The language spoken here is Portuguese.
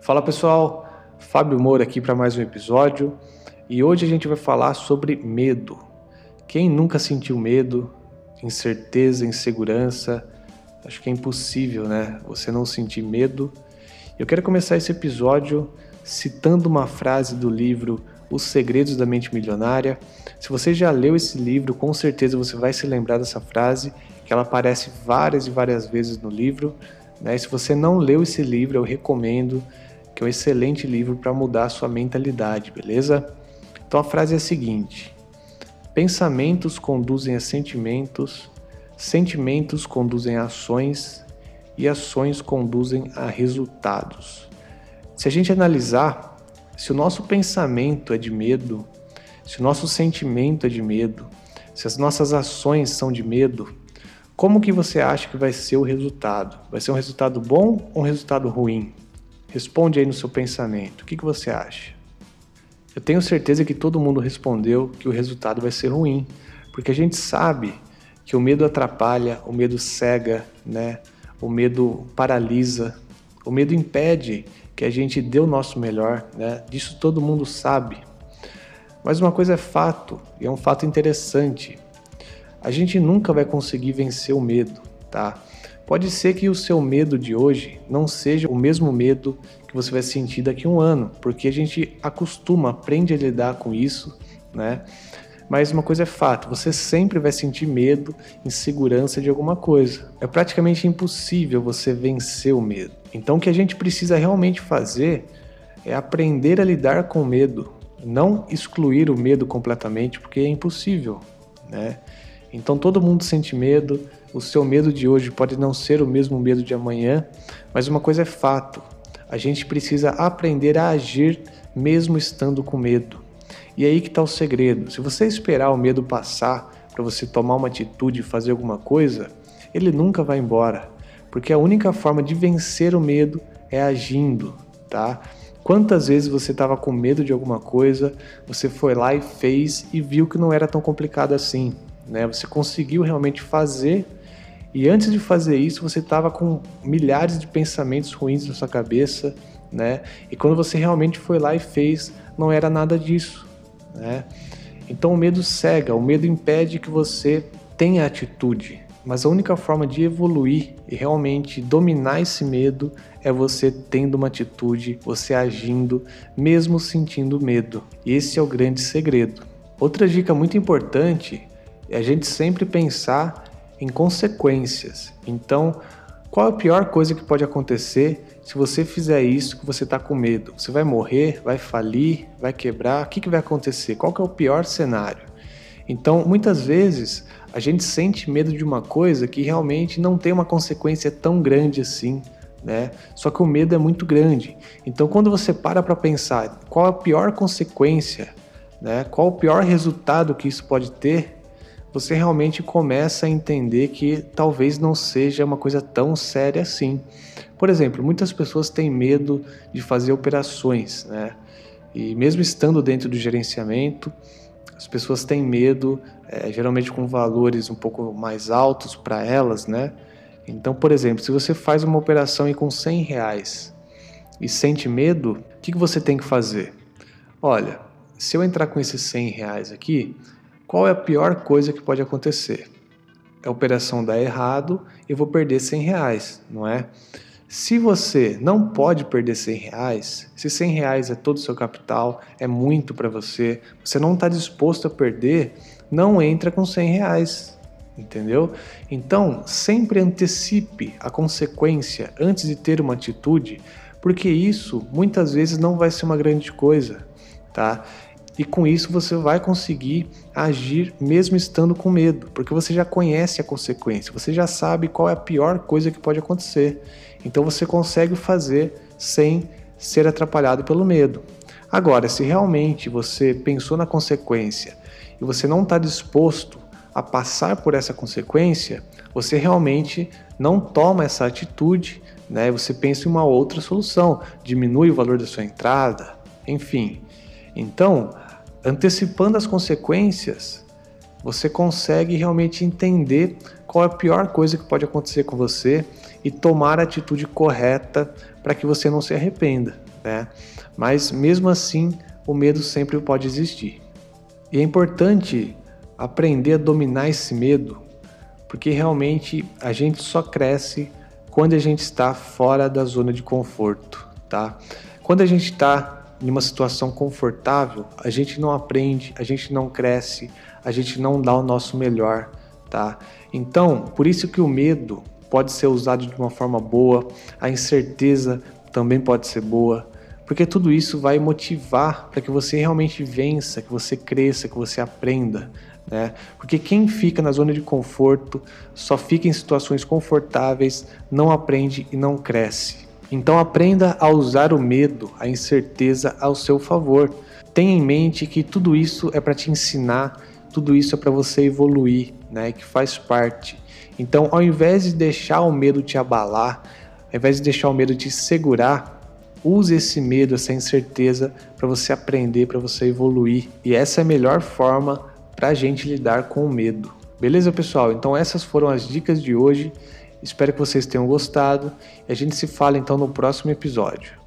Fala pessoal, Fábio Moura aqui para mais um episódio e hoje a gente vai falar sobre medo. Quem nunca sentiu medo, incerteza, insegurança? Acho que é impossível, né? Você não sentir medo. Eu quero começar esse episódio citando uma frase do livro Os Segredos da Mente Milionária. Se você já leu esse livro, com certeza você vai se lembrar dessa frase, que ela aparece várias e várias vezes no livro. Né? E se você não leu esse livro, eu recomendo que é um excelente livro para mudar a sua mentalidade, beleza? Então a frase é a seguinte: Pensamentos conduzem a sentimentos, sentimentos conduzem a ações e ações conduzem a resultados. Se a gente analisar, se o nosso pensamento é de medo, se o nosso sentimento é de medo, se as nossas ações são de medo, como que você acha que vai ser o resultado? Vai ser um resultado bom ou um resultado ruim? Responde aí no seu pensamento. O que, que você acha? Eu tenho certeza que todo mundo respondeu que o resultado vai ser ruim, porque a gente sabe que o medo atrapalha, o medo cega, né? O medo paralisa, o medo impede que a gente dê o nosso melhor, né? Disso todo mundo sabe. Mas uma coisa é fato, e é um fato interessante. A gente nunca vai conseguir vencer o medo, tá? Pode ser que o seu medo de hoje não seja o mesmo medo que você vai sentir daqui a um ano, porque a gente acostuma, aprende a lidar com isso, né? Mas uma coisa é fato, você sempre vai sentir medo, insegurança de alguma coisa. É praticamente impossível você vencer o medo. Então o que a gente precisa realmente fazer é aprender a lidar com o medo, não excluir o medo completamente, porque é impossível, né? Então todo mundo sente medo, o seu medo de hoje pode não ser o mesmo medo de amanhã, mas uma coisa é fato: a gente precisa aprender a agir mesmo estando com medo. E aí que está o segredo. Se você esperar o medo passar para você tomar uma atitude e fazer alguma coisa, ele nunca vai embora, porque a única forma de vencer o medo é agindo, tá? Quantas vezes você estava com medo de alguma coisa, você foi lá e fez e viu que não era tão complicado assim, né? Você conseguiu realmente fazer e antes de fazer isso, você estava com milhares de pensamentos ruins na sua cabeça, né? E quando você realmente foi lá e fez, não era nada disso, né? Então o medo cega, o medo impede que você tenha atitude. Mas a única forma de evoluir e realmente dominar esse medo é você tendo uma atitude, você agindo, mesmo sentindo medo. Esse é o grande segredo. Outra dica muito importante é a gente sempre pensar em consequências. Então, qual é a pior coisa que pode acontecer se você fizer isso que você está com medo? Você vai morrer, vai falir, vai quebrar? O que, que vai acontecer? Qual é o pior cenário? Então, muitas vezes, a gente sente medo de uma coisa que realmente não tem uma consequência tão grande assim, né? Só que o medo é muito grande. Então, quando você para para pensar qual a pior consequência, né? Qual o pior resultado que isso pode ter, você realmente começa a entender que talvez não seja uma coisa tão séria assim. Por exemplo, muitas pessoas têm medo de fazer operações, né? E mesmo estando dentro do gerenciamento, as pessoas têm medo, é, geralmente com valores um pouco mais altos para elas, né? Então, por exemplo, se você faz uma operação e com 100 reais e sente medo, o que, que você tem que fazer? Olha, se eu entrar com esses 100 reais aqui, qual é a pior coisa que pode acontecer? A operação dar errado eu vou perder 100 reais, não é? Se você não pode perder 100 reais, se 100 reais é todo o seu capital, é muito para você, você não está disposto a perder, não entra com 100 reais, entendeu? Então, sempre antecipe a consequência antes de ter uma atitude, porque isso muitas vezes não vai ser uma grande coisa, tá? E com isso você vai conseguir agir mesmo estando com medo, porque você já conhece a consequência, você já sabe qual é a pior coisa que pode acontecer. Então você consegue fazer sem ser atrapalhado pelo medo. Agora, se realmente você pensou na consequência e você não está disposto a passar por essa consequência, você realmente não toma essa atitude, né? Você pensa em uma outra solução, diminui o valor da sua entrada, enfim. Então, antecipando as consequências, você consegue realmente entender qual é a pior coisa que pode acontecer com você e tomar a atitude correta para que você não se arrependa. né? Mas mesmo assim, o medo sempre pode existir. E é importante aprender a dominar esse medo, porque realmente a gente só cresce quando a gente está fora da zona de conforto, tá? Quando a gente está em uma situação confortável, a gente não aprende, a gente não cresce, a gente não dá o nosso melhor, tá? Então, por isso que o medo pode ser usado de uma forma boa, a incerteza também pode ser boa, porque tudo isso vai motivar para que você realmente vença, que você cresça, que você aprenda, né? Porque quem fica na zona de conforto só fica em situações confortáveis, não aprende e não cresce. Então aprenda a usar o medo, a incerteza ao seu favor. Tenha em mente que tudo isso é para te ensinar, tudo isso é para você evoluir, né? Que faz parte. Então, ao invés de deixar o medo te abalar, ao invés de deixar o medo te segurar, use esse medo, essa incerteza para você aprender, para você evoluir. E essa é a melhor forma para a gente lidar com o medo. Beleza, pessoal? Então essas foram as dicas de hoje. Espero que vocês tenham gostado e a gente se fala então no próximo episódio.